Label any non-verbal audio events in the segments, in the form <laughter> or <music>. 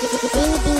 Baby.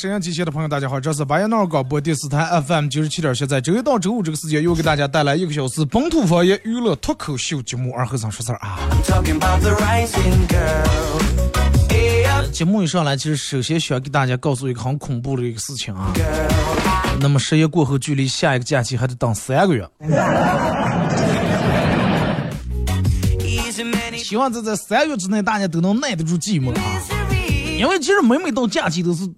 沈阳机械的朋友，大家好，这是白彦淖尔广播电视台 FM 九十七点七，在周一到周五这个时间，又给大家带来一个小时本土方言娱乐脱口秀节目《二和尚说事儿》啊。节目一上来，其实首先需要给大家告诉一个很恐怖的一个事情啊。那么十一过后，距离下一个假期还得等三个月。希望在这三月之内，大家都能耐得住寂寞啊。因为其实每每到假期都是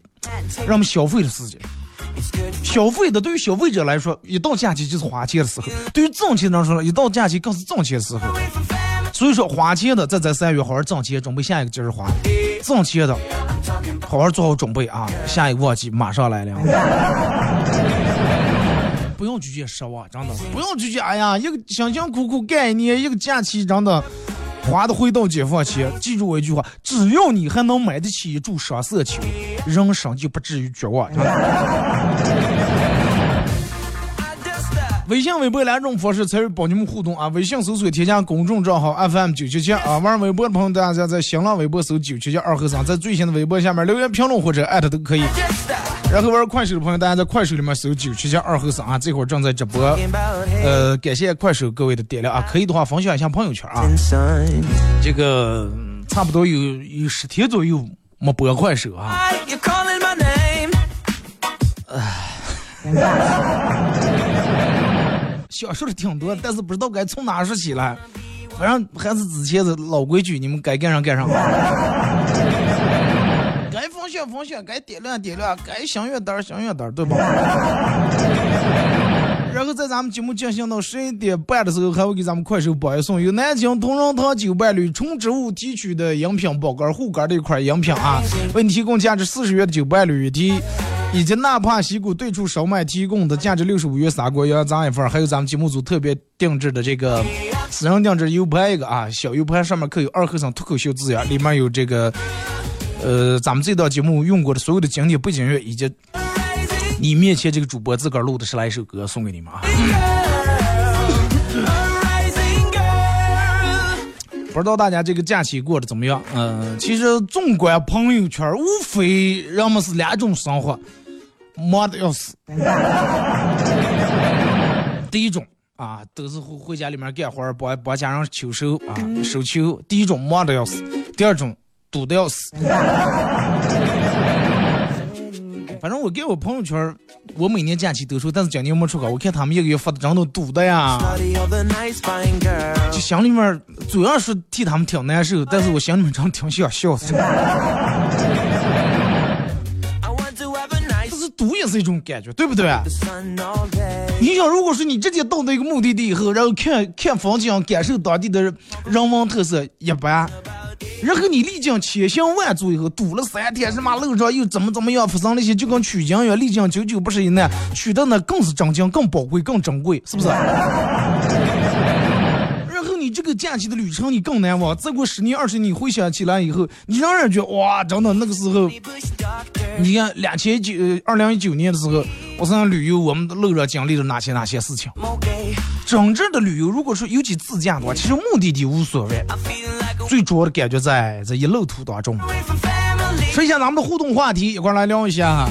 让我们消费的时间。消费的对于消费者来说，一到假期就是花钱的时候；对于挣钱人来说，一到假期更是挣钱的时候。所以说，花钱的在这三月好好挣钱，准备下一个节日花；挣钱的好好做好准备啊，下一个旺季马上来了。<laughs> 不用拒绝失望，真的不用拒绝。哎呀，一个辛辛苦苦干一年，一个假期真的花的回到解放前。记住我一句话：只要你还能买得起一注双色球，人生就不至于绝望。微信、微博两种方式参与帮你们互动啊！微信搜索添加公众账号 FM 九七七啊，玩微博的朋友大家在新浪微博搜九七七二和三，在最新的微博下面留言评论或者艾特都可以。然后玩快手的朋友，大家在快手里面搜九七七二和尚啊，这会儿正在直播。呃，感谢快手各位的点亮啊，可以的话分享一下朋友圈啊。这个差不多有有十天左右没播快手啊。哎想说的挺多，但是不知道该从哪说起来。反正还是之前的老规矩，你们该干上干上。该分享分享，该点亮点亮，该响乐单儿响乐单儿，对吧？<laughs> 然后在咱们节目进行到十一点半的时候，还会给咱们快手榜一送由南京同仁堂酒伴侣纯植物提取的饮品宝干护肝的一款饮品啊，为你提供价值四十元的酒伴侣一提。以及纳帕西谷对出烧麦提供的价值六十五元砂锅羊杂一份儿，还有咱们节目组特别定制的这个私人定制 U 盘一个啊，小 U 盘上面刻有二和尚脱口秀字样，里面有这个呃咱们这档节目用过的所有的经典背景乐，以及你面前这个主播自个儿录的十来首歌送给你们啊。不知道大家这个假期过得怎么样？嗯、其实纵观朋友圈，无非人们是两种生活，忙的要死。第一种啊，都是回回家里面干活，帮帮家人秋收啊，收秋。第一种忙的要死，第二种堵的要死。<laughs> 反正我给我朋友圈，我每年假期都说，但是今年没出口。我看他们一个月发的真都堵的呀。就心里面主要是替他们挺难受，但是我心里面真挺想笑死。I want to have a nice 但是赌也是一种感觉，对不对？你想，如果说你直接到那个目的地以后，然后看看风景，感受当地的人文特色一般，然后你历经千辛万阻以后，堵了三天，什么路上又怎么怎么样，发生那些就跟取经一样，历经九九不是一难，取的那更是真经，更宝贵，更珍贵，是不是？<laughs> 然后你这个假期的旅程你更难忘，再过十年二十年，你回想起来以后，你让人觉得哇，真的那个时候。你看，两千九二零一九年的时候，我上旅游，我们的路上经历了哪些哪些事情？真正的旅游，如果说尤其自驾的话，其实目的地无所谓，最主要的感觉在这一路途当中。说一下咱们的互动话题，一块来聊一下。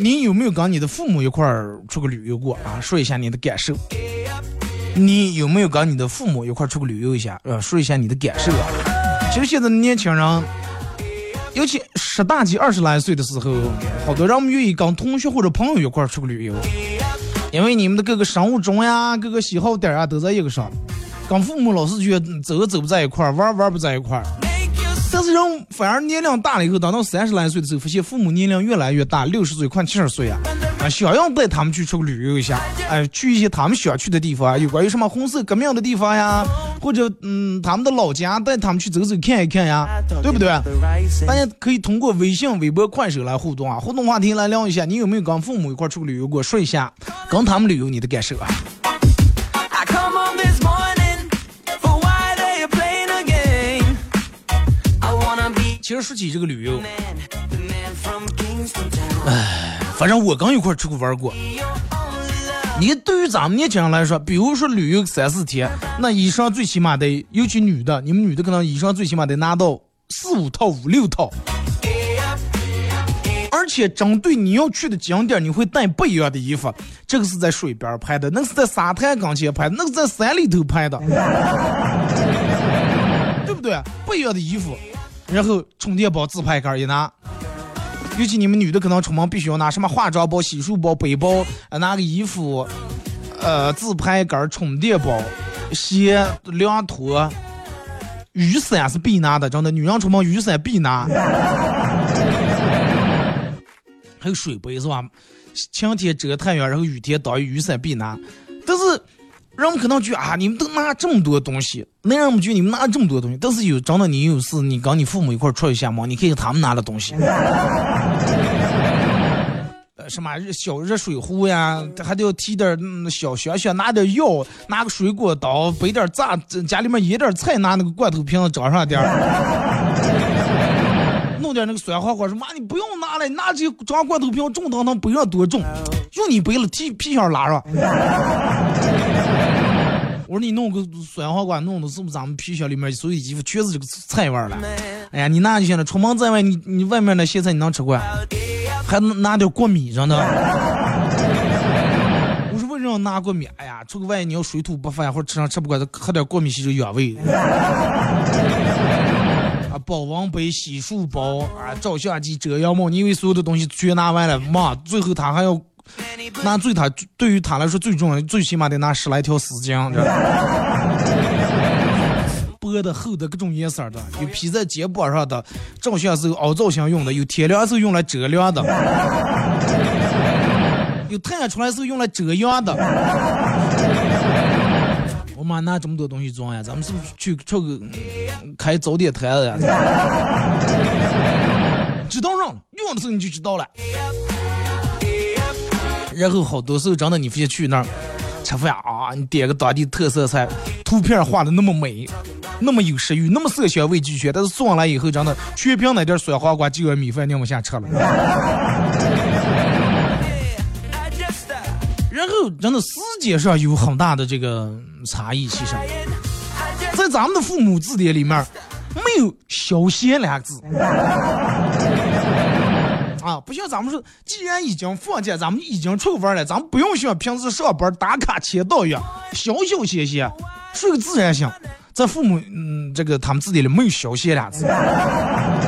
你有没有跟你的父母一块儿出去旅游过啊？说一下你的感受。你有没有跟你的父母一块出去旅游一下？呃，说一下你的感受啊。其实现在年轻人，尤其十大几、二十来岁的时候，好多人们愿意跟同学或者朋友一块儿出去旅游，因为你们的各个生物钟呀、各个喜好点啊都在一个上。跟父母老是觉得走走不在一块儿，玩玩不在一块儿。但是人反而年龄大了以后，等到三十来岁的时候，发现父母年龄越来越大，六十岁快七十岁啊，啊，想要带他们去出去旅游一下，哎，去一些他们想去的地方啊，有关于什么红色革命的地方呀，或者嗯，他们的老家，带他们去走走看一看呀，对不对？大家可以通过微信、微博、快手来互动啊，互动话题来聊一下，你有没有跟父母一块出去旅游过？说一下跟他们旅游你的感受啊。其实说起这个旅游，哎，反正我刚一块出去玩过。你对于咱们年轻人来说，比如说旅游三四天，那衣裳最起码得，尤其女的，你们女的可能衣裳最起码得拿到四五套、五六套。而且针对你要去的景点，你会带不一样的衣服。这个是在水边拍的，那是在沙滩跟前拍的，那是在山里头拍的，<laughs> 对不对？不一样的衣服。然后充电宝、自拍杆一拿，尤其你们女的可能出门必须要拿什么化妆包、洗漱包、背包，拿个衣服，呃，自拍杆、充电宝、鞋、凉拖、雨伞是必拿的，真的，女人出门雨伞必拿，<laughs> 还有水杯是吧？晴天遮太阳，然后雨天挡雨雨伞必拿，但是。人们可能觉得啊，你们都拿这么多东西，男人们觉得你们拿这么多东西，但是有真的你有事，你跟你父母一块出一下嘛，你看看他们拿的东西，呃，什么小热水壶呀，还得要提点小香香，拿点药，拿个水果刀，备点炸，家里面腌点菜，拿那个罐头瓶子装上点弄点那个酸黄瓜，说妈你不用拿了，拿这装罐头瓶重当当不要多重，用你背了提皮箱拉上。你弄个酸黄瓜，弄的是不是咱们皮箱里面所有衣服全是这个菜味儿了？哎呀，你拿就行了。出门在外，你你外面那咸菜你能吃惯？还拿点过米上的。<laughs> 我说为什么要拿过米？哎呀，出个外你要水土不服或者吃上吃不惯，喝点过米稀就原味。啊，保温杯、洗漱包啊，照相机、遮阳帽，你以为所有的东西全拿完了妈？最后他还要。那最他对于他来说最重要，最起码得拿十来条丝巾，这薄的、<laughs> 厚的，各种颜色的，有披在肩膀上的，照相时候凹造型用的，有天凉时候用来遮凉的，<laughs> 有太阳出来时候用来遮阳的。我妈拿这么多东西装呀？咱们是不是去出个开早点摊子呀？知道上用的时候你就知道了。然后好多时候真的，你非去那儿吃饭啊，你点个当地特色菜，图片画的那么美，那么有食欲，那么色香味俱全，但是送来以后，真的全凭那点酸黄瓜就要米饭拧不下吃了。然后真的时间上有很大的这个差异，其实，在咱们的父母字典里面没有“小鲜”两个字。啊，不像咱们说，既然已经放假，咱们已经出去玩了，咱们不用像平时上班打卡签到一样，消消歇歇，睡个自然醒。在父母嗯，这个他们字典里没有“消歇”俩字，啊，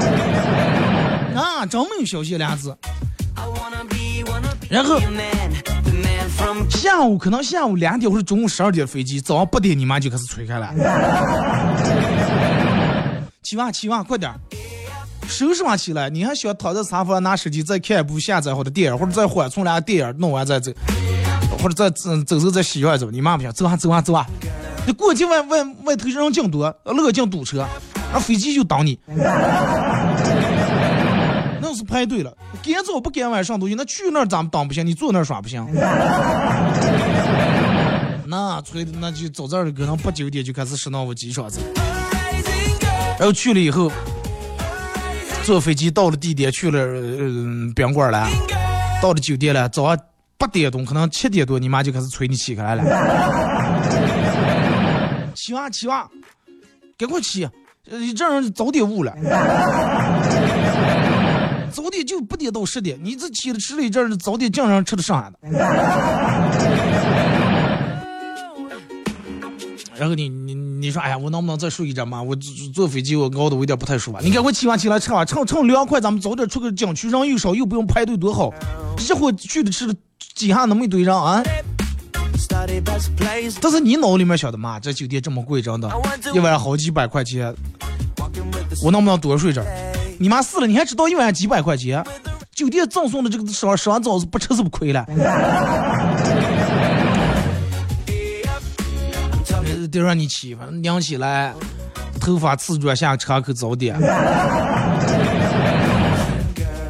真没有“消歇”俩字。然后下午可能下午两点或者中午十二点飞机，早上八点你妈就开始催开了，<laughs> 起娃起娃，快点。收拾完起来，你还想躺在沙发拿手机再看一部下载好的电影，或者再缓冲俩电影弄完再走，或者再走走再洗完走。你妈不行，走啊走啊走啊！你过去外外外头人进多，乐进堵车，那飞机就等你。<laughs> 那是排队了，赶早不赶晚上东西，那去那儿咱们当不行，你坐那儿耍不行。<laughs> 那催的那就早这儿可能八九点就开始驶到我机场子，然后去了以后。坐飞机到了地点，去了嗯宾馆了，到了酒店了。早上八点钟，可能七点多，你妈就开始催你起来了。起哇起哇，赶快起！这人早点误了，早点就八点到十点，你这起了吃了一阵，早点经常吃的上的。然后你你你说，哎呀，我能不能再睡一阵嘛？我坐坐飞机我熬的我有点不太舒服。你赶快起晚起来吃吧，趁趁凉快，咱们早点出个景区，人又少又不用排队，多好。一会去的吃的挤下那么一堆人啊！但是你脑里面想的嘛，这酒店这么贵，真的，一晚上好几百块钱，我能不能多睡着？你妈死了，你还知道一晚上几百块钱？酒店赠送的这个吃完吃完早是不吃是不亏了。得让你起，反正凉起来，头发瓷砖下车口早点。<laughs>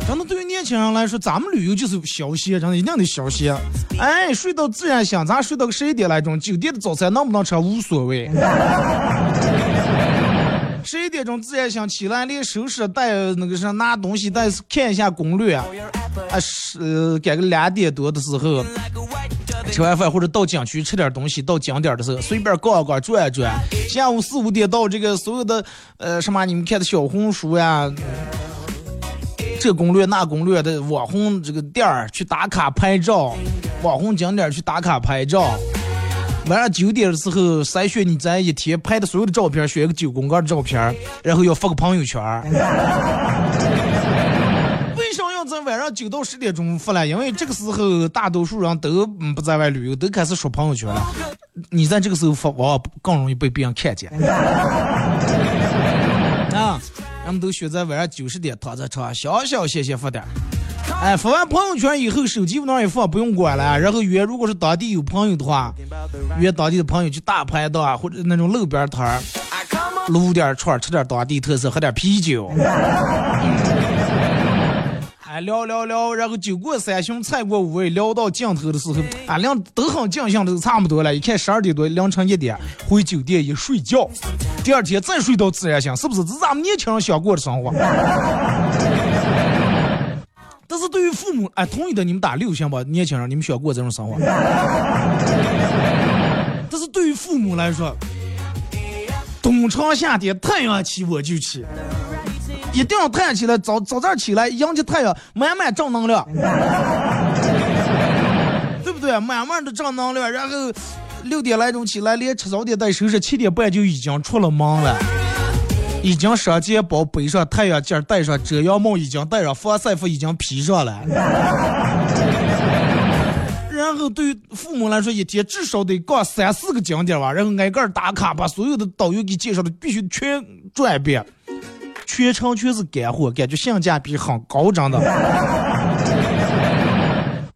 真的，对于年轻人来说，咱们旅游就是消歇，真的一定得消歇。哎，睡到自然醒，咱睡到个十一点来钟，酒店的早餐能不能吃无所谓。十一点钟自然醒起来，连收拾带那个啥拿东西带看一下攻略。啊，是赶个两点多的时候。吃完饭或者到景区吃点东西，到景点的时候随便逛一逛转一转。下午四五点到这个所有的呃什么你们看的小红书呀，这攻略那攻略的网红这个店儿去打卡拍照，网红景点去打卡拍照。晚上九点的时候筛选你在一天拍的所有的照片，选个九宫格的照片，然后要发个朋友圈。晚上九到十点钟发了，因为这个时候大多数人都不在外旅游，都开始刷朋友圈了。你在这个时候发，往往更容易被别人看见。<laughs> 啊，人们都选择晚上九十点躺在床上，小小歇歇发点。哎，发完朋友圈以后，手机往那一放，不用管了。然后约，如果是当地有朋友的话，约当地的朋友去大排档或者那种路边摊儿，撸点串，吃点当地特色，喝点啤酒。哎，聊聊聊，然后酒过三巡，菜过五味，聊到尽头的时候，俺俩都很尽兴，都差不多了。一看十二点多，凌晨一点，回酒店一睡觉，第二天再睡到自然醒，是不是？这是咱们年轻人想过的生活。<laughs> 但是对于父母，哎，同意的你们打六行吧，年轻人，你们想过这种生活。<laughs> 但是对于父母来说，冬长夏天，太阳起我就起。一定要太阳起来，早早点起来，迎接太阳，满满正能量，<laughs> 对不对？满满的正能量。然后六点来钟起来，连吃早点带收拾，七点半就已经出了门了，已经上街包，背上太阳镜，戴上遮阳帽，已经戴上防晒服，已经披上了。<laughs> 然后对于父母来说，一天至少得逛三四个景点吧，然后挨个打卡，把所有的导游给介绍的必须全转一遍。全程全是干货，感觉性价比很高，真的。<laughs>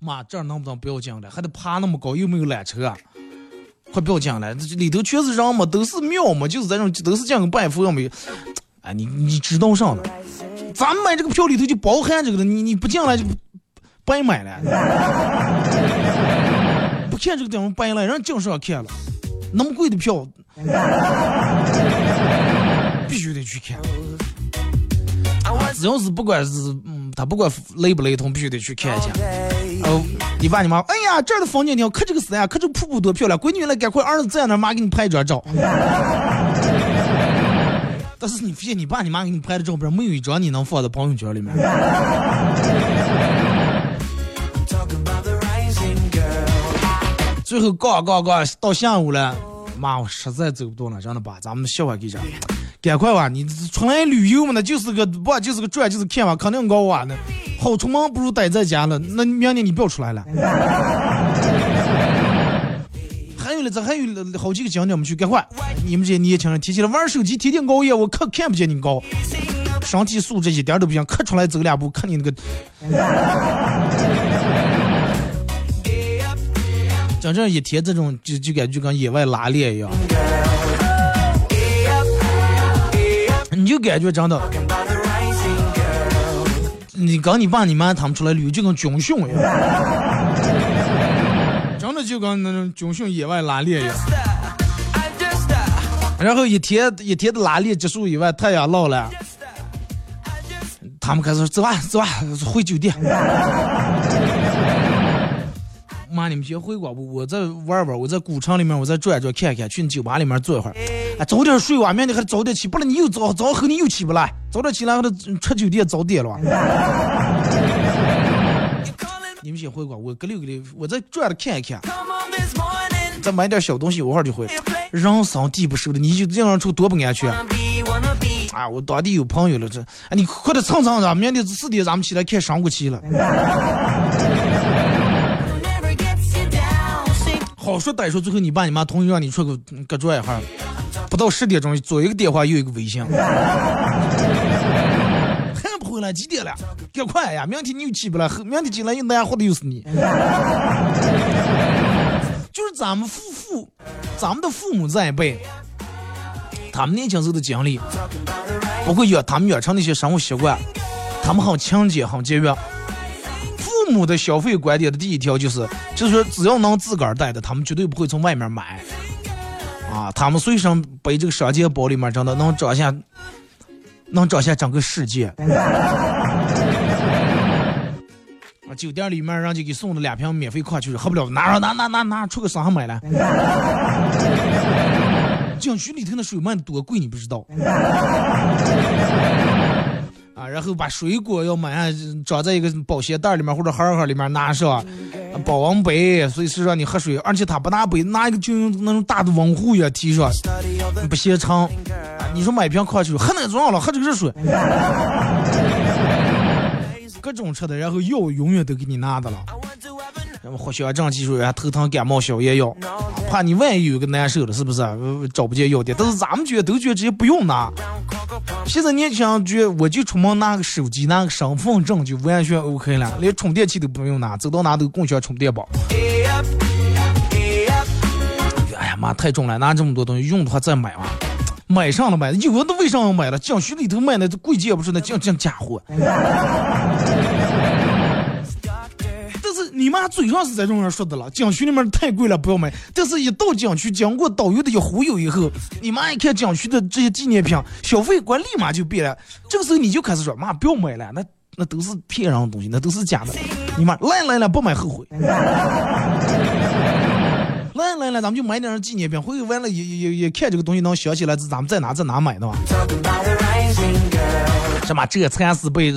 妈，这儿能不能不要进了？还得爬那么高，又没有缆车，快不要进了！这里头全是人嘛，都是庙嘛，就是这种，都是讲个拜佛没有？哎，你你知道上的？咱买这个票里头就包含这个的，你你不进来就白买了。<laughs> 不看这个地方白了，人净上看了，那么贵的票，<laughs> 必须得去看。只要是不管是嗯，他不管雷不雷同，必须得去看一下。哦，你爸你妈，哎呀，这儿的风景挺好，看这个山，看这个瀑布多漂亮。闺女来，赶快儿子在那，妈给你拍一张照。<laughs> 但是你发现你爸你妈给你拍的照片，没有一张你能放在朋友圈里面。最后杠杠杠到下午了，妈，我实在走不动了，真的把咱们笑话给讲。赶快吧，你出来旅游嘛，那就是个不就是个转，就是看嘛，肯定高啊。那好出门不如待在家了。那明年你不要出来了。<laughs> 还有了，这还有好几个景点我们去赶快。你们这些年轻人提起来玩手机，天天熬夜，我可看不见你高，身体素质一点都不行，可出来走两步，看你那个，<laughs> 真正一天这种就就感觉跟野外拉练一样。就感觉真的，你跟你爸你妈他们出来旅游就跟军训一样，<laughs> 真的就跟那种军训野外拉练一样。然后一天一天的拉练结束以外，太阳落了，他们开始走吧走吧回酒店。妈，你们先回吧，我我再玩玩，我在古城里面我再转转看看，去酒吧里面坐一会儿。哎，早点睡哇，明天还早点起，不然你又早早后你又起不来，早点起来还得出酒店早点了。<laughs> 你们先回吧，我隔溜隔溜，我再转着看一看.再买点小东西，我会儿就回。人生地不熟的，你就这样处多不安全。啊，我当地有朋友了，这，哎，你快点蹭蹭着，明天四点咱们起来看升国旗了。好说歹说，最后你爸你妈同意让你出去搁转一下，不到十点钟，左一个电话，右一个微信，<laughs> 还不回来？几点了？赶快呀！明天你又起不来，后明天进来又难活的又是你。<laughs> 就是咱们父父，咱们的父母这一辈，他们年轻时候的经历，包括养他们养成那些生活习惯，他们很勤俭，很节约。父母的消费观点的第一条就是，就是说只要能自个儿带的，他们绝对不会从外面买。啊，他们随身背这个双肩包里面真的能装下，能装下整个世界。<laughs> 啊，酒店里面人家给送了两瓶免费矿泉水，喝不了，拿上拿拿拿拿，出个商场买来。<laughs> 景区里头的水卖的多贵，你不知道。后把水果要买啊，装在一个保鲜袋里面或者盒盒里面拿上，保温杯，随时让你喝水，而且他不拿杯，拿一个就用那种大的温壶也提上，不嫌长。你说买瓶矿泉水，喝那装了，喝这个热水，各种吃的，然后药永远都给你拿的了。什么藿香正气水啊，头疼感冒消炎药，怕你万一有个难受的，是不是？找不见药店，但是咱们觉得都觉得直接不用拿。现在年轻人就我就出门拿个手机，拿个身份证就完全 OK 了，连充电器都不用拿，走到哪都共享充电宝。哎呀妈，太重了，拿这么多东西用的话再买嘛。买上了买，有的为啥要买了？景区里头卖的贵贱不是那这这假货。你妈嘴上是在这样说的了，景区里面太贵了，不要买。但是一到景区，经过导游的一忽悠以后，你妈一看景区的这些纪念品，消费观立马就变了。这个时候你就开始说，妈不要买了，那那都是骗人的东西，那都是假的。你妈来来来，不买后悔。来来来，咱们就买点纪念品，回去完了也也也看这个东西能想起来，是咱们在哪在哪买的嘛？什么这蚕丝被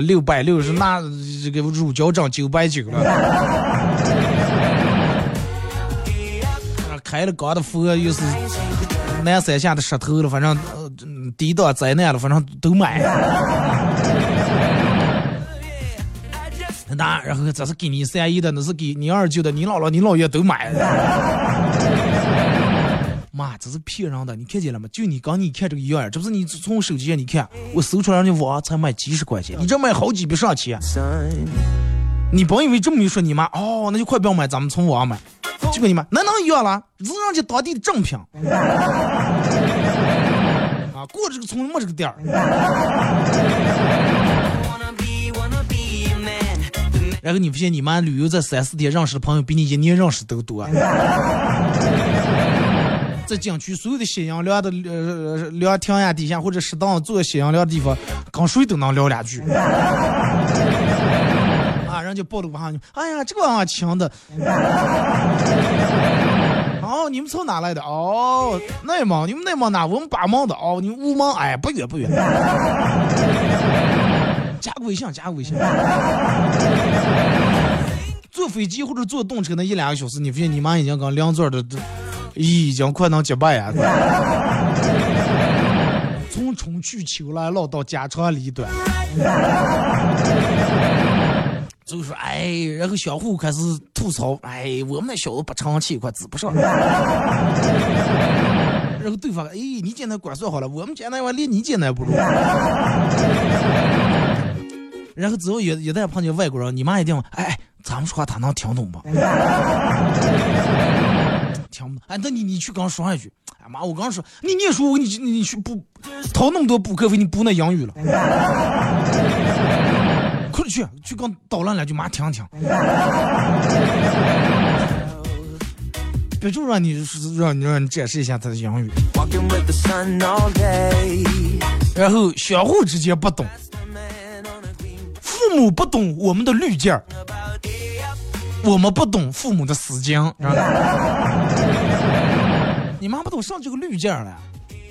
六百六十，那这个乳胶枕九百九了。开了高的佛又是南山下的石头了，反正呃嗯抵挡灾难了，反正都买。那然后这是给你三姨的，那是给你二舅的，你姥姥、你姥爷都买。妈，这是骗人的，你看见了吗？就你刚你看这个样儿，这不是你从手机上你看，我搜出来人家网才卖几十块钱，你这卖好几百上千，你甭以为这么一说你妈哦，那就快不要买，咱们从网上买，就跟你妈那能一样了？这是人家当地的正品。<laughs> 啊，过这个村没这个店儿然后你发现你妈旅游这三四天认识的朋友比你一年认识都多。在景区所有的歇阳凉的呃凉亭呀底下或者适当做歇阳凉的地方，跟谁都能聊两句。<laughs> 啊，人家报了个上去，哎呀，这个啊强的。<laughs> 哦，你们从哪来的？哦，内蒙，你们内蒙哪？我们巴蒙的。哦，你们乌蒙，哎，不远不远。加个微信，加个微信。<laughs> 坐飞机或者坐动车那一两个小时，你发现你妈已经跟两座的都已经快能结拜呀。<laughs> 从春去秋来，唠到家长里短。<laughs> 就说哎，然后相互开始吐槽，哎，我们那小子不成器，快指不上。<laughs> 然后对方，哎，你简单管算好了，我们简单话连你简单不如。然后之后一一旦碰见外国人，你妈一定问，哎，咱们说话他能听懂不？听不懂。哎，那你你去刚说一句，哎妈，我刚说你念书，你你你去补掏那么多补课费，你补那英语了。<laughs> 快点去，去刚捣乱两句，妈听听。别就让你让你让你展示一下他的英语.然后相互之间不懂父母不懂我们的滤镜儿.我们不懂父母的死劲，知道吧？你妈不懂上这个滤镜了，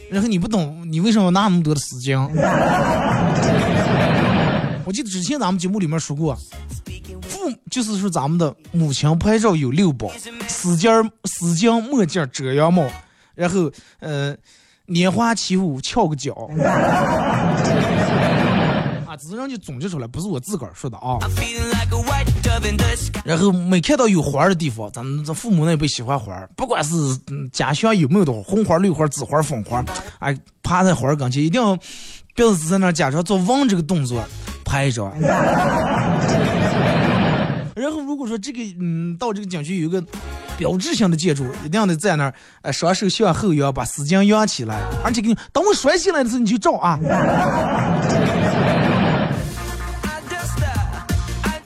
然后你不懂你为什么有那么多的死劲？我记得之前咱们节目里面说过，父就是说咱们的母亲拍照有六宝：丝巾儿、丝巾、墨镜、遮阳帽，然后呃，拈花起舞、翘个脚。啊，只是让你总结出来，不是我自个儿说的啊。然后每看到有花的地方，咱们这父母那辈喜欢花，不管是家乡有没有的红花、绿花、紫花、粉花，哎，趴在花跟前，一定要别是在那假装做望这个动作，拍一张。<laughs> 然后如果说这个嗯，到这个景区有一个标志性的建筑，一定要得在那儿，呃，双手向后仰，把丝巾扬起来，而且给你等我摔下来的时候你就照啊。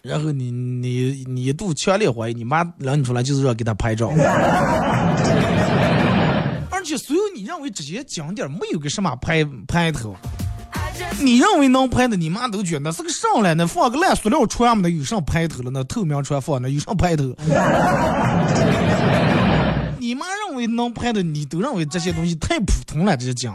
然后你你你一度强烈怀疑，你妈领你出来就是要给他拍照，<laughs> 而且所有你认为这些景点没有个什么拍拍头，你认为能拍的，你妈都觉得是个上来那放个烂塑料船嘛，那有上拍头了？那透明船放那有上拍头？<laughs> 你妈认为能拍的，你都认为这些东西太普通了，这些景。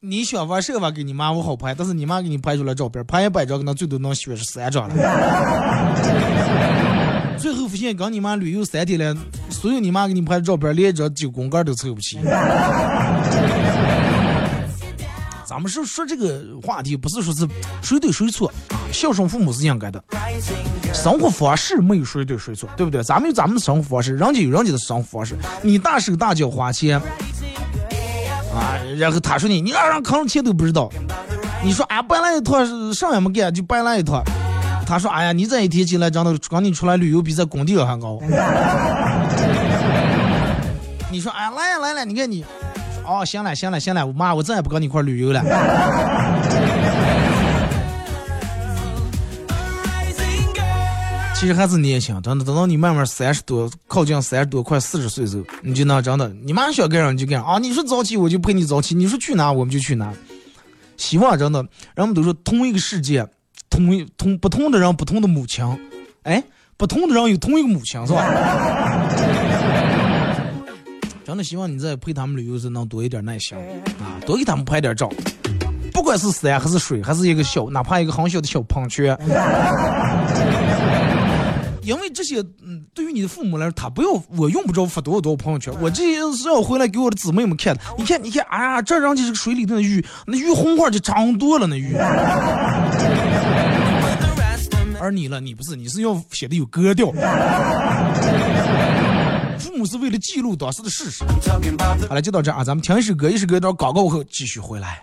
你想玩设法给你妈我好拍，但是你妈给你拍出来照片，拍一百张可能最多能选是三张了。<laughs> 最后发现跟你妈旅游三天了，所有你妈给你拍的照片，连一张九宫格都凑不齐。咱们是说这个话题，不是说是谁对谁错啊，孝顺父母是应该的。生活方式没有谁对谁错，对不对？咱们有咱们的生活方式，人家有人家的生活方式。你大手大脚花钱。啊，然后他说你，你让人坑钱都不知道。你说俺办了一趟，啥也没干就搬了一趟。他说，哎呀，你这一天进来，真的赶紧出来旅游比在工地还高。<laughs> 你说，哎，来呀来了，你看你，哦，行了行了行了，我妈，我再也不跟你一块旅游了。其实还是年轻，等等等到你慢慢三十多，靠近三十多快四十岁时候，你就那真的，你妈想干啥你就干啥啊！你说早起我就陪你早起，你说去哪我们就去哪。希望真的，人们都说同一个世界，同一同不同的人不同的母亲，哎，不同的人有同一个母亲是吧？<laughs> 真的希望你在陪他们旅游时能多一点耐心啊，多给他们拍点照，不管是山还是水，还是一个小，哪怕一个很小的小喷泉。因为这些，嗯，对于你的父母来说，他不要，我用不着发多少多少朋友圈。我这些是要回来给我的姊妹们看的。你看，你看，哎呀，这人家这个水里头的鱼，那鱼红花就长多了，那鱼。<laughs> 而你了，你不是，你是要写的有格调。父母是为了记录当时的事实。好了，就到这啊，咱们听一首歌，一首歌到广告后继续回来。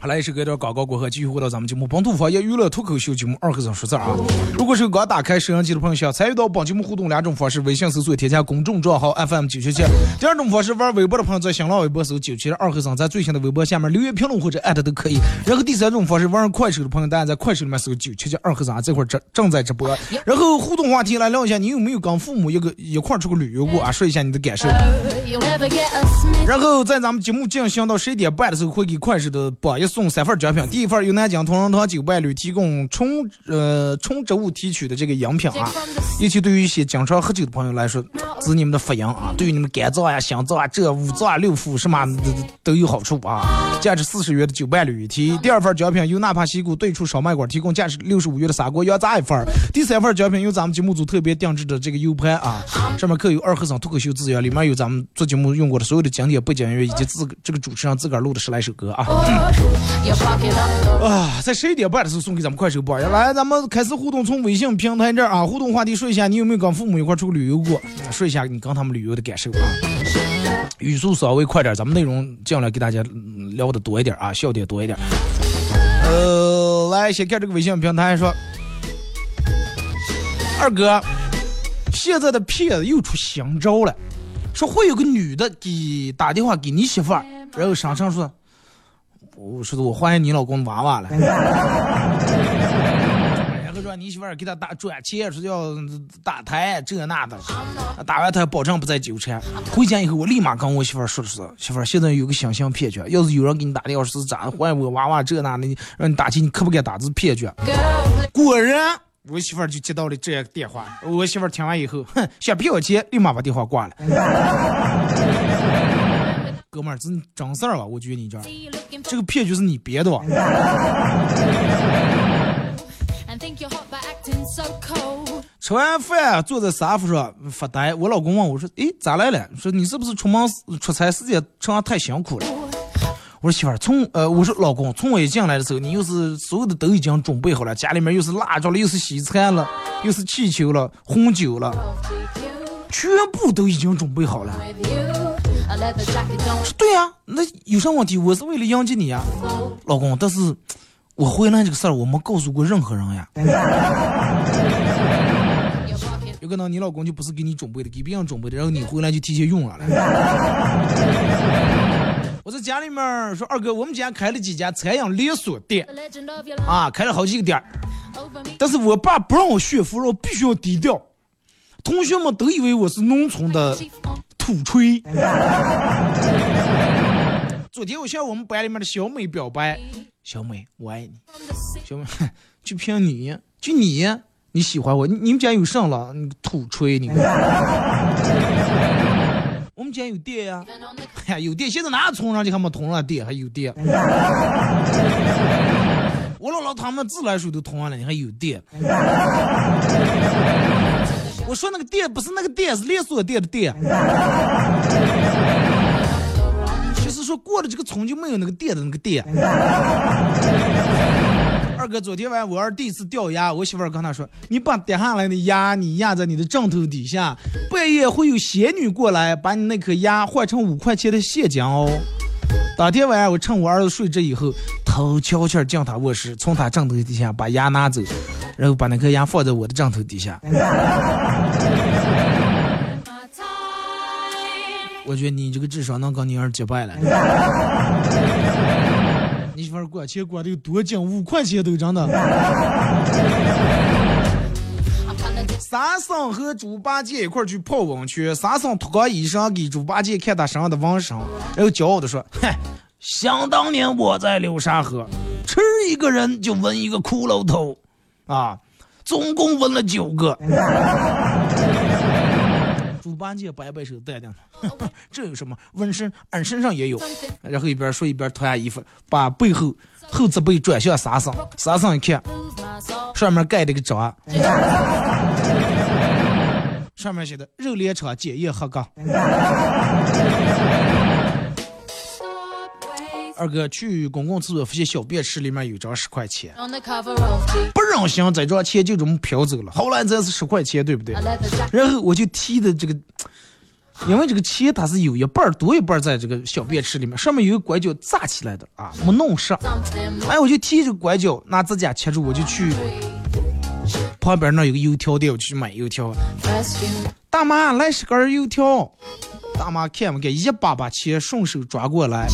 好来，一首歌段广告过后，继续回到咱们节目《本土方言娱乐脱口秀》节目二和尚说事儿啊！如果是刚打开摄像机的朋友，想参与到本节目互动两种方式：微信搜索添加公众账号 FM 九七七；第二种方式，玩微博的朋友在新浪微博搜九七二和尚，在最新的微博下面留言评论或者艾特都可以。然后第三种方式，玩快手的朋友，大家在快手里面搜九七七二和尚，这会儿正正在直播。然后互动话题来聊一下，你有没有跟父母一个一块出去旅游过啊？说一下你的感受。然后在咱们节目进行到十一点半的时候，会给快手的榜一。送三份奖品，第一份由南京同仁堂酒伴侣提供纯呃纯植物提取的这个饮品啊，尤其对于一些经常喝酒的朋友来说，这是你们的发音啊，对于你们肝脏呀、心脏啊、这五脏、六腑什么都都有好处啊，价值四十元的九伴侣一提。第二份奖品由纳帕西谷对出烧麦馆提供价值六十五元的砂锅羊杂一份。第三份奖品由咱们节目组特别定制的这个 U 盘啊，上面刻有二和尚脱口秀资源，里面有咱们做节目用过的所有的经典背景音乐以及自这个主持人自个儿录的十来首歌啊。啊，在十一点半的时候送给咱们快手榜，来，咱们开始互动，从微信平台这儿啊，互动话题说一下，你有没有跟父母一块出去旅游过？说一下你跟他们旅游的感受啊。语速稍微快点，咱们内容尽量给大家聊的多一点啊，笑点多一点。呃，来，先看这个微信平台说，二哥，现在的骗子又出新招了，说会有个女的给打电话给你媳妇儿，然后上称说。我说的，我怀疑你老公娃娃了。然后说你媳妇儿给他打转钱，说要打胎这那的，打完胎保证不再纠缠。回家以后，我立马跟我媳妇儿说的是，媳妇儿现在有个新型骗局，要是有人给你打电话是咋怀我娃娃这那的，让你打钱，你可不敢打？这是骗局。果然，我媳妇儿就接到了这个电话。我媳妇儿听完以后，哼，想骗我钱，立马把电话挂了。<laughs> 哥们儿，这真事儿吧？我觉得你这这个骗局是你编的吧？<laughs> 吃完饭坐在沙发上发呆，我老公问我说：“诶，咋来了？说你是不是出门出差时间长太辛苦了？”我说：“媳妇儿，从呃，我说老公，从我一进来的时候，你又是所有的都已经准备好了，家里面又是蜡烛了，又是西餐了，又是气球了，红酒了，全部都已经准备好了。”说对呀，那有啥问题？我是为了迎接你呀，老公。但是，我回来这个事儿我没告诉过任何人呀。有可能你老公就不是给你准备的，给别人准备的，然后你回来就提前用了。<laughs> 我在家里面说，二哥，我们家开了几家餐饮连锁店，啊，开了好几个店但是我爸不让我炫富，我必须要低调。同学们都以为我是农村的。土吹。昨天我向我们班里面的小美表白，小美我爱你，小美 <laughs> 就凭你就你你喜欢我，你你们家有肾了？你土吹你！<laughs> 我们家有电呀，哎呀有电，现在哪村上就还没通上电，还有电。<laughs> 我姥姥他们自来水都通上了，你还有电？我说那个电不是那个电，是连锁店的电。就是说过了这个村就没有那个店的那个店。二哥，昨天晚上我儿第一次掉牙，我媳妇儿跟他说：“你把掉下来的牙你压在你的枕头底下，半夜会有仙女过来把你那颗牙换成五块钱的现金哦。”当天晚上我趁我儿子睡着以后，偷悄悄进他卧室，从他枕头底下把牙拿走。然后把那颗牙放在我的枕头底下。<laughs> 我觉得你这个智商能跟你儿结拜了。你媳妇管钱管的有多紧？五块钱都真的。<laughs> 三嫂和猪八戒一块去泡温泉，三嫂脱光衣裳给猪八戒看他身上的纹身，然后骄傲的说：“嗨，想当年我在流沙河，吃一个人就纹一个骷髅头。”啊，总共纹了九个。猪八戒摆摆手，淡定 <laughs> 这有什么？纹身，俺身上也有。然后一边说一边脱下衣服，把背后后脊背转向沙僧。沙僧一看，上面盖了个章，上面写的“肉联厂检验合格”。二哥去公共厕所发现小便池里面有张十块钱，不忍心这张钱就这么飘走了。好赖这是十块钱，对不对？然后我就提的这个，因为这个钱它是有一半多一半在这个小便池里面，上面有个拐角扎起来的啊，没弄上。哎，我就提这个拐角，拿指甲切住，我就去旁边那有个油条店，我去买油条。大妈，来十根油条。大妈看不看？一把把钱顺手抓过来。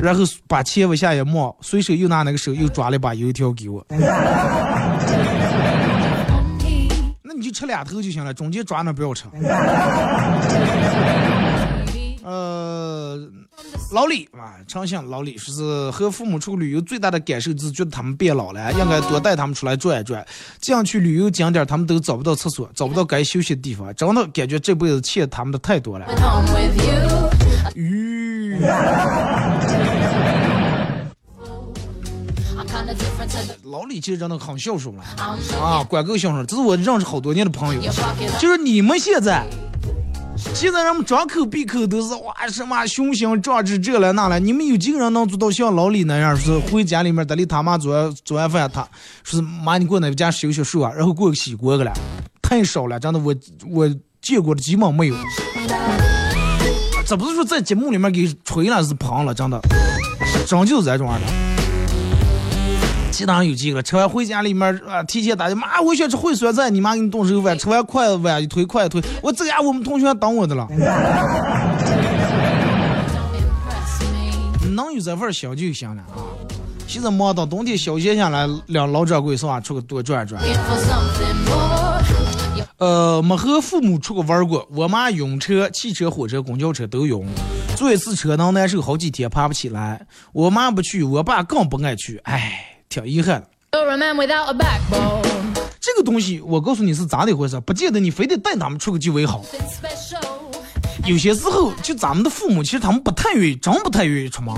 然后把钱往下一摸，随手又拿那个手又抓了一把油条给我。那你就吃两头就行了，中间抓那不要吃。呃，老李啊，长信老李说是和父母出去旅游最大的感受就是觉得他们变老了，应该多带他们出来转一转。这样去旅游景点，他们都找不到厕所，找不到该休息的地方，真的感觉这辈子欠他们的太多了。吁。<laughs> 老李其实真的很孝顺了啊，管够孝顺，这是我认识好多年的朋友。就是你们现在，现在人们张口闭口都是哇什么雄心壮志这了那了，你们有几个人能做到像老李那样，是回家里面得里他妈做做完饭，他说是妈你过那家洗洗漱啊，然后过个洗锅去了，太少了，真的我我见过的基本没有。这不是说在节目里面给吹了是胖了，真的，真就是这种的。其他有几个吃完回家里面啊，提前打电妈，我想吃烩酸菜，你妈给你动手饭。吃完筷子碗一推，筷子推，我这家我们同学等我的了。<laughs> 能有这份小就行了啊！现在忙到冬天消闲下来，两老掌柜是吧？出去多转转。呃，没和父母出去玩过。我妈晕车，汽车、火车、公交车都晕，坐一次车能难受好几天，爬不起来。我妈不去，我爸更不爱去，唉。挺遗憾的。这个东西，我告诉你是咋的回事，不见得你非得带他们出去就为好。有些时候，就咱们的父母，其实他们不太愿意，真不太愿意出门。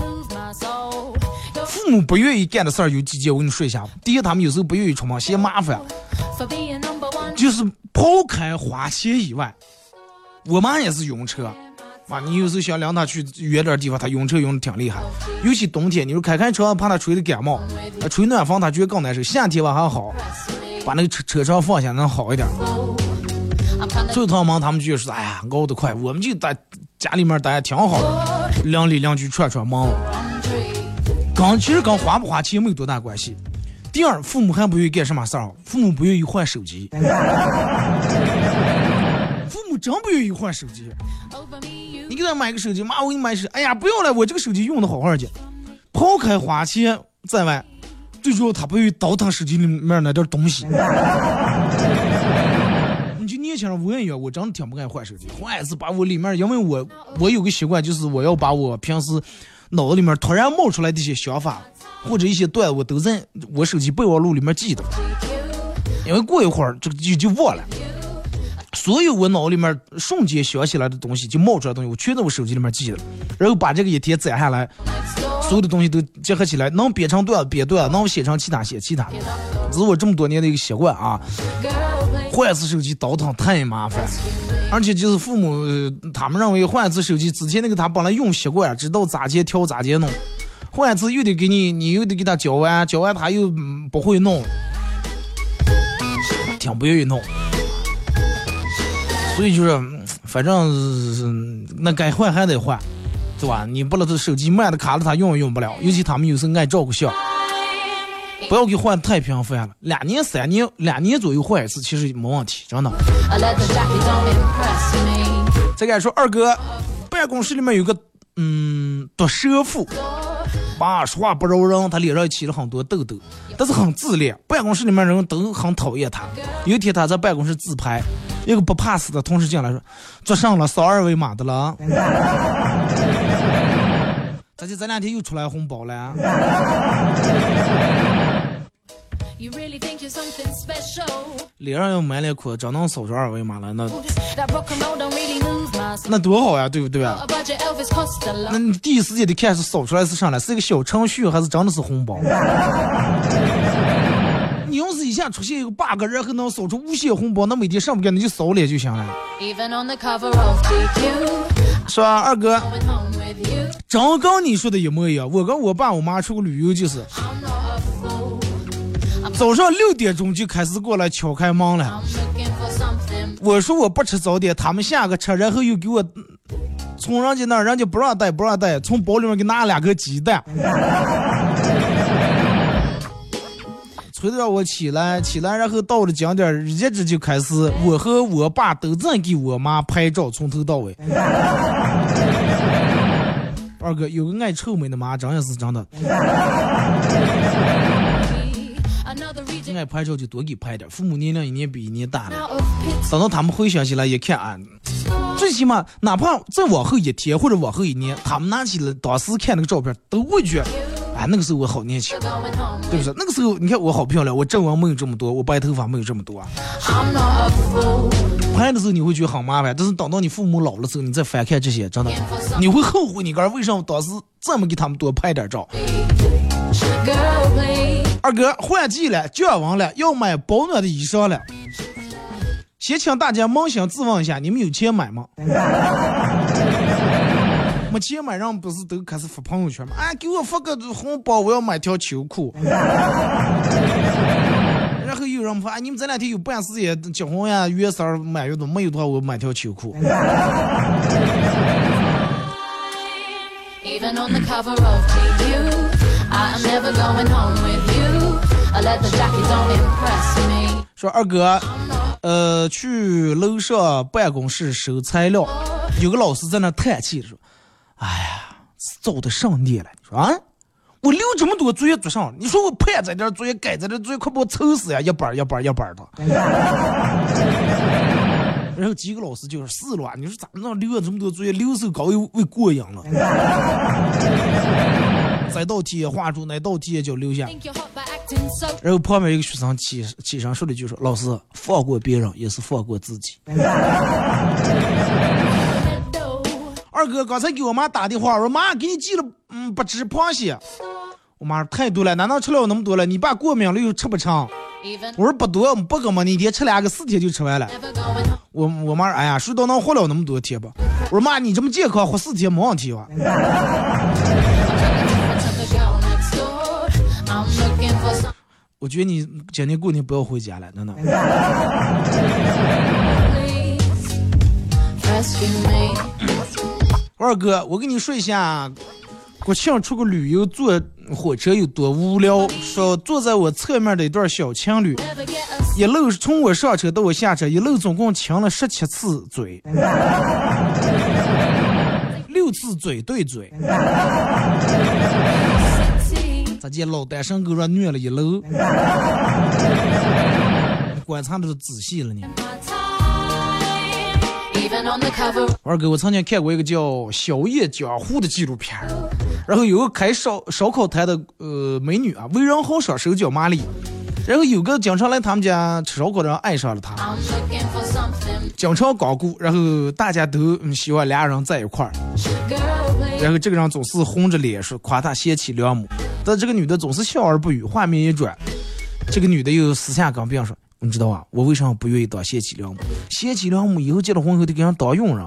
父母不愿意干的事儿有几件，我跟你说一下。第一，他们有时候不愿意出门，嫌麻烦。就是抛开花钱以外，我妈也是晕车。啊，你有时候想领他去远点地方，他晕车晕的挺厉害。尤其冬天，你说开开车怕他吹的感冒，啊，吹暖风他觉得更难受。夏天吧还好，把那个车车窗放下能好一点。最趟忙他们就说，哎呀，熬得快，我们就在家里面待挺好的，邻里邻居串串门。跟其实跟花不花钱没有多大关系。第二，父母还不愿意干什么事儿，父母不愿意换手机。父母真不愿意换手机。你给他买个手机，妈，我给你买手机，哎呀，不要了，我这个手机用的好好的。抛开花钱在外，最主要他不愿意倒腾手机里面那点东西。你就年轻人我也一样，我真的挺不爱换手机，换一次把我里面，因为我我有个习惯，就是我要把我平时脑子里面突然冒出来的一些想法或者一些段，我都在我手机备忘录里面记的，因为过一会儿这个就就忘了。所有我脑里面瞬间想起来的东西，就冒出来的东西，我全在我手机里面记了，然后把这个一天攒下来，所有的东西都结合起来，能编成段编段，能写成其他写其他，这是我这么多年的一个习惯啊。换一次手机倒腾太麻烦，而且就是父母他们认为换一次手机之前那个他本来用习惯，知道咋接调咋接弄，换一次又得给你，你又得给他教完，教完他又不会弄，挺不愿意弄。所以就是，反正那该换还得换，对吧？你不能这手机慢的卡了，他用也用不了。尤其他们有时候爱照个相，不要给换太频繁了，两年三年两年左右换一次，其实没问题，真的。再给说二哥，办公室里面有个嗯毒蛇妇，爸说话不饶人，他脸上起了很多痘痘，但是很自恋，办公室里面人都很讨厌他。有一天他在办公室自拍。一个不怕死的同事进来说：“做上了扫二维码的了。<laughs> ”咋就这两天又出来红包了？<laughs> 脸上要满脸哭，真能扫出二维码了，那那多好呀，对不对？那你第一时间得看是扫出来是啥了，是一个小程序还是真的是红包？你要是一下出现一个 bug，然后能扫出无限红包，那每天上不干你就扫脸就行了。是吧，二哥？真跟你说的一模一样。我跟我爸我妈出去旅游就是，早上六点钟就开始过来敲开门了。我说我不吃早点，他们下个车，然后又给我从人家那儿，人家不让带不让带，从包里面给拿了两个鸡蛋。<laughs> 催着让我起来，起来，然后到了景点，一直就开始，我和我爸都在给我妈拍照，从头到尾。<laughs> 二哥有个爱臭美的妈，真也是真的。爱拍照就多给拍点，父母年龄一年比一年大了，等到他们回想起来一看啊，最最起码哪怕再往后一天或者往后一年，他们拿起了当时看那个照片，都会觉得，哎，那个时候我好年轻，对不对？那个时候你看我好漂亮，我皱纹没有这么多，我白头发没有这么多啊。拍的时候你会觉得很麻烦，但是等到你父母老了之后，你再翻看这些，真的你会后悔你哥为什么当时这么给他们多拍点照。二哥换季了，降温了，要买保暖的衣裳了。先请大家扪心自问一下，你们有钱买吗？没钱买，人不是都开始发朋友圈吗？哎，给我发个红包，我要买条秋裤。<laughs> 然后有人发，你们这两天有办事业结婚呀、月色满月的没有的话，我买条秋裤。说二哥。呃，去楼上办公室收材料，有个老师在那叹气说：“哎呀，早的上年了。”你说啊，我留这么多作业做上，你说我盼着点作业，改在这作业快把我愁死呀！一本一本一本的。<laughs> 然后几个老师就是死了，你说咋能留了这么多作业，留手高又为过瘾了？这道题画出，那道题也叫留下。然后旁边一个学生起起身说了一句：“说老师放过别人也是放过自己。” <laughs> 二哥刚才给我妈打电话，我说妈给你寄了嗯八只螃蟹。我妈说太多了，难道吃了那么多了？你爸过敏了又吃不成？我说不多不个嘛，你一天吃两个，四天就吃完了。我我妈说哎呀，谁都能活了那么多天吧？我说妈你这么健康，活四天没问题吧？<laughs> 我觉得你今年过年不要回家了，真的。<laughs> 二哥，我跟你说一下，国庆出个旅游坐火车有多无聊。说坐在我侧面的一对小情侣，一路从我上车到我下车，一路总共亲了十七次嘴，<laughs> 六次嘴对嘴。见老单身狗让虐了一楼？<laughs> 观察的都仔细了呢。二哥，我曾经看过一个叫《小叶江湖》的纪录片然后有个开烧烧烤摊的呃美女啊，为人豪爽，手脚麻利。然后有个经常来他们家吃烧烤的人爱上了她，经常光顾，然后大家都嗯希望俩人在一块儿。然后这个人总是红着脸说夸她贤妻良母。这个女的总是笑而不语。画面一转，这个女的又私下跟别人说：“你知道啊，我为什么不愿意当贤妻良母？贤妻良母以后结了婚后得给人当佣人。”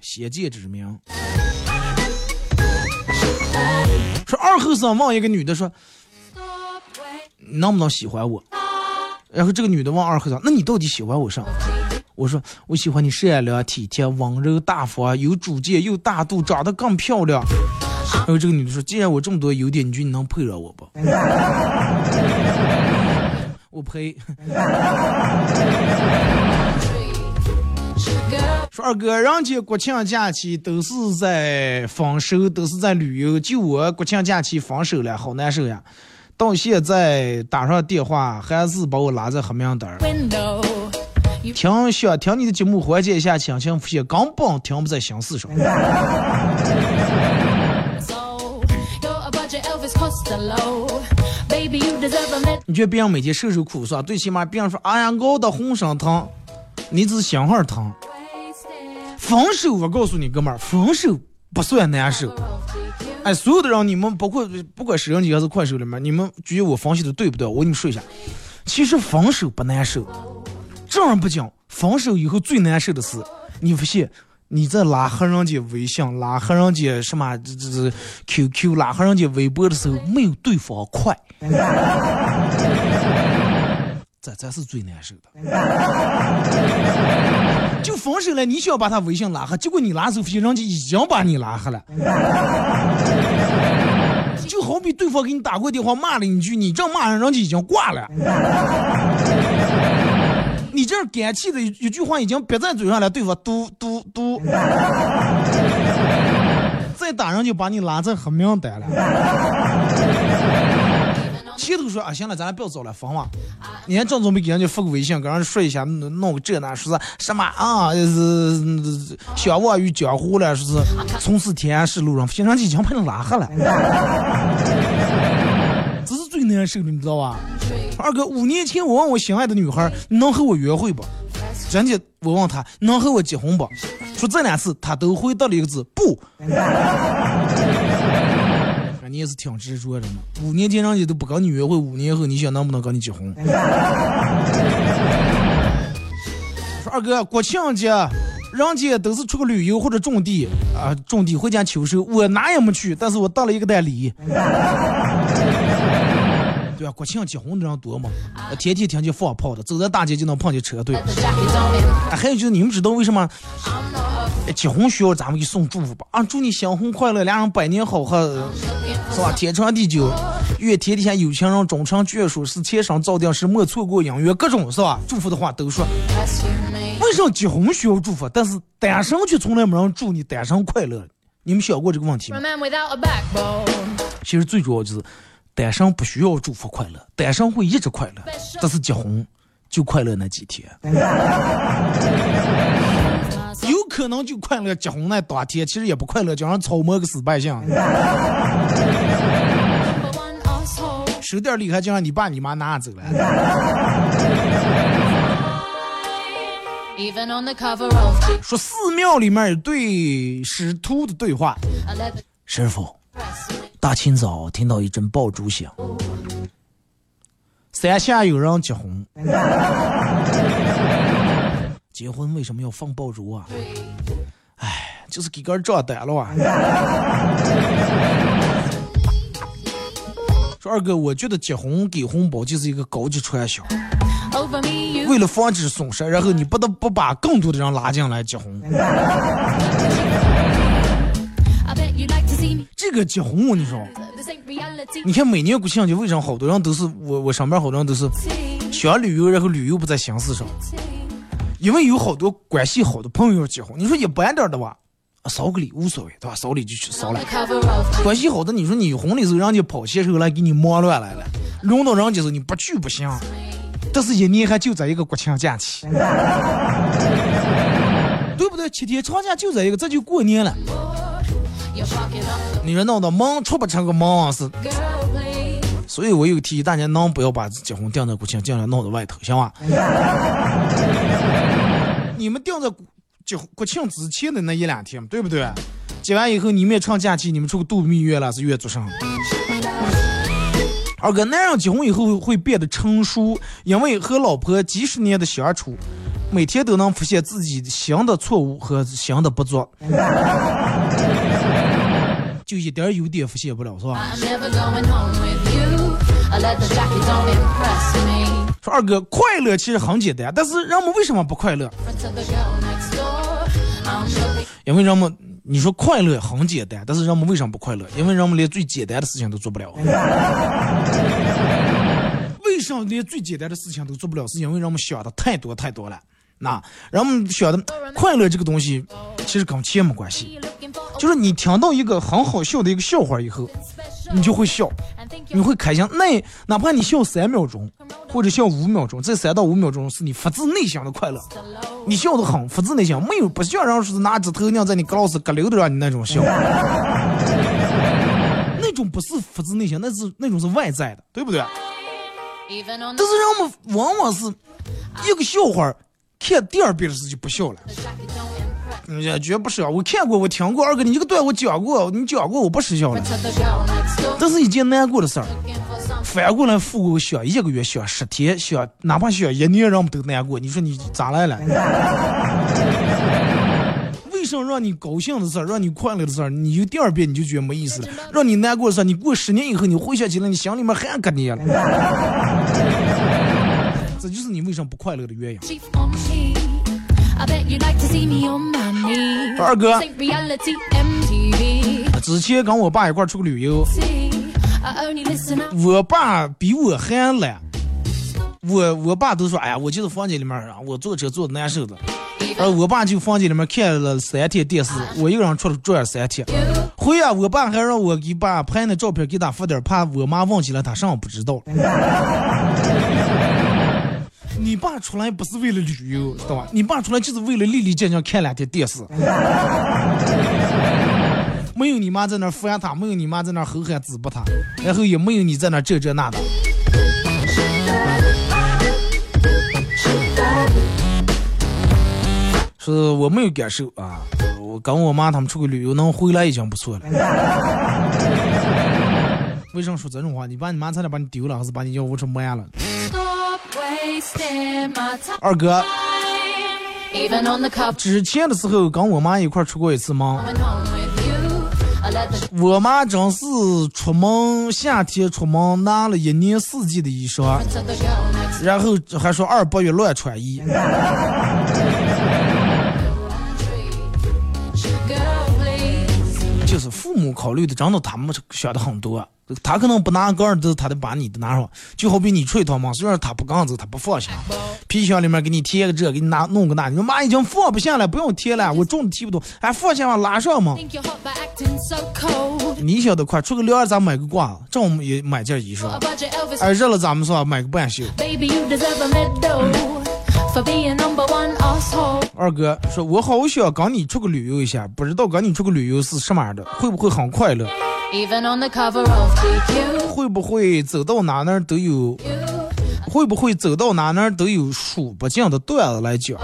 先见之明。说二后生问一个女的说：“能不能喜欢我？”然后这个女的问二后生：“那你到底喜欢我啥？”我说我喜欢你善良体贴温柔大方有主见又大度长得更漂亮。然后这个女的说：“既然我这么多优点，你觉得你能配上我不？” <laughs> 我配。<laughs> 说二哥，人家国庆假期都是在丰收，都是在旅游，就我国庆假期分手了，好难受呀！到现在打上电话还是把我拉在黑名单。听想听你的节目缓解一下心情，发现根本听不在心思上。<laughs> 你觉得别人每天受受苦是吧？最起码别人说哎呀熬得浑身疼，你只是心儿疼。分手，我告诉你哥们儿，分手不算难受。哎，所有的人，你们包括不管是人机还是快手里面，你们觉得我分析的对不对？我跟你们说一下，其实分手不难受。正儿不讲，分手以后最难受的是，你发现你在拉黑人家微信、拉黑人家什么这这这 QQ、拉黑人家微博的时候，没有对方快，<laughs> 这才是最难受的。就分手了，你想把他微信拉黑，结果你拉手机，人家已经把你拉黑了。就好比对方给你打过电话骂了一句，你正骂人，人家已经挂了。你这干气的一句话已经憋在嘴上了，对方嘟嘟嘟，<laughs> 再打人就把你拉在黑名单了。<laughs> 前头说啊，行了，咱俩不要走了，分吧。你看正准备给人家发个微信，跟人家说一下，弄个这那说是什么啊？是相忘于江湖了，说是从此天涯是路人，平常已经把人拉黑了。这是最难受的，你知道吧？二哥，五年前我问我心爱的女孩，能和我约会不？人家我问他能和我结婚不？说这两次他都回答了一个字不。你也是挺执着的嘛。五年前人家都不跟你约会，五年后你想能不能跟你结婚？说二哥，国庆节人家都是出个旅游或者种地啊，种地回家秋收，我哪也没去，但是我带了一个袋礼。对啊，国庆结婚的人多嘛，天天听见放炮的，走在大街就能碰见车队。还有就是你们知道为什么结婚需要咱们给送祝福吧？啊，祝你新婚快乐，俩人百年好合，是吧？天长地久，愿天底下有情人终成眷属，是前生注定是莫错过姻缘，各种是吧？祝福的话都说。为什么结婚需要祝福，但是单身却从来没人祝你单身快乐？你们想过这个问题吗？其实最主要就是。单身不需要祝福快乐，单身会一直快乐，但是结婚就快乐那几天，有可能就快乐结婚那当天，其实也不快乐，就像草摸个死百姓。手点厉害，就让你爸你妈拿走了。说寺庙里面对师徒的对话，师傅。大清早听到一阵爆竹响，山下有人结婚。结婚为什么要放爆竹啊？哎，就是给个人账单了啊。说二哥，我觉得结婚给红包就是一个高级传销，为了防止损失，然后你不得不把更多的人拉进来结婚。这个结婚，我跟你说，你看每年国庆节为什么好多人都是我我上班好多人都是想旅游，然后旅游不在心思上，因为有好多关系好的朋友要结婚。你说一般点的吧，扫个礼无所谓，对吧？扫礼就去扫了。关系好的，你说你婚礼时候人家跑些时候来给你忙乱来了，轮到人家时候你不去不行。但是一年还就在一个国庆假期，<laughs> 对不对？七天长假就在一个，这就过年了。你说闹的忙出不成个忙是，所以我有提议大家能不要把结婚定在国庆，尽量闹在外头，行吧？你们定在结国庆之前的那一两天，对不对？结完以后你们也趁假期，你们出去度蜜月了，是月做上。二哥，男人结婚以后会变得成熟，因为和老婆几十年的相处，每天都能发现自己新的错误和新的不足。就一点优点发现不了，是吧？说二哥，快乐其实很简单，但是人们为什么不快乐？因为人们，你说快乐很简单，但是人们为什么不快乐？因为人们连最简单的事情都做不了。<laughs> 为什么连最简单的事情都做不了？是因为人们想的太多太多了。那人们晓得快乐这个东西，其实跟钱没关系。就是你听到一个很好笑的一个笑话以后，你就会笑，你会开心。那哪怕你笑三秒钟，或者笑五秒钟，这三到五秒钟是你发自内心的快乐，你笑得很发自内心，没有不像人说是拿指头娘在你胳老师胳溜的让你那种笑，<laughs> 那种不是发自内心，那是那种是外在的，对不对？但是人们往往是一个笑话，看第二遍的时候就不笑了。也绝不是啊！我看过，我听过，二哥，你这个段我讲过，你讲过，我不失效了。这是一件难过的事儿，反过来父母想一个月想十天想，哪怕想一年，人们都难过。你说你咋来了？<laughs> 为什么让你高兴的事儿，让你快乐的事儿，你就第二遍你就觉得没意思了？让你难过的事儿，你过十年以后你回想起来，你心里面还搁捏了。这就是你为什么不快乐的原因。二哥，之前跟我爸一块出去旅游，我爸比我还懒。我我爸都说，哎呀，我就是房间里面啊，我坐车坐的难受的。而我爸就房间里面看了三天电视，我一个人出来转了三天。回啊，我爸还让我给爸拍那照片给他发点，怕我妈忘记了他啥不知道。你爸出来不是为了旅游，懂吧？你爸出来就是为了立立正正看两天电视。<laughs> 没有你妈在那儿烦他，没有你妈在那儿吼喊滋补他，然后也没有你在那儿这这那的。是我没有感受啊，我跟我妈他们出去旅游能回来已经不错了。<laughs> 为什么说这种话？你爸你妈差点把你丢了，还是把你要屋出卖了？二哥，之前的时候跟我妈一块出过一次门，我妈真是出门夏天出门拿了一年四季的衣裳，然后还说二八月乱穿衣。<laughs> 就是父母考虑的，真的他们想的很多。他可能不拿杆儿子，他得把你的拿上。就好比你吹他嘛，虽然他不刚子，他不放心。皮箱里面给你贴个这，给你拿弄个那，你说妈已经放不下了，不用贴了，我重的提不动，还放下嘛，拉上嘛。你晓得快，出个六二咱买个褂，正午也买件衣裳。哎，热了咱们说买个半袖。二哥说：“我好想跟你出去旅游一下，不知道跟你出去旅游是什么样的，会不会很快乐？会不会走到哪哪都有？会不会走到哪哪都有数不尽的段子来讲？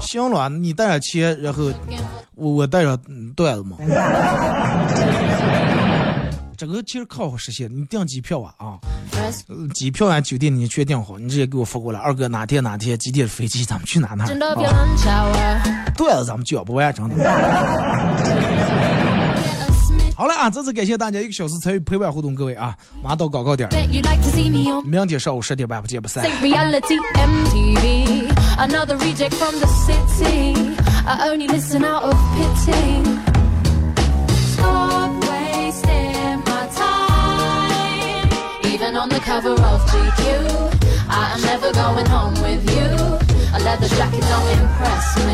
行了，你带上钱，然后我我带上段子嘛。”这个其实可好实现，你订机票啊啊，机票啊酒店你确定好，你直接给我发过来。二哥哪天哪天几点飞机，咱们去哪哪？对了，咱们就要不完，<laughs> 真的。好了啊，再次感谢大家一个小时参与陪伴互动，各位啊，马上到广告点，明天上午十点半不见不散。On the cover of GQ. I am never going home with you. A leather jacket don't impress me.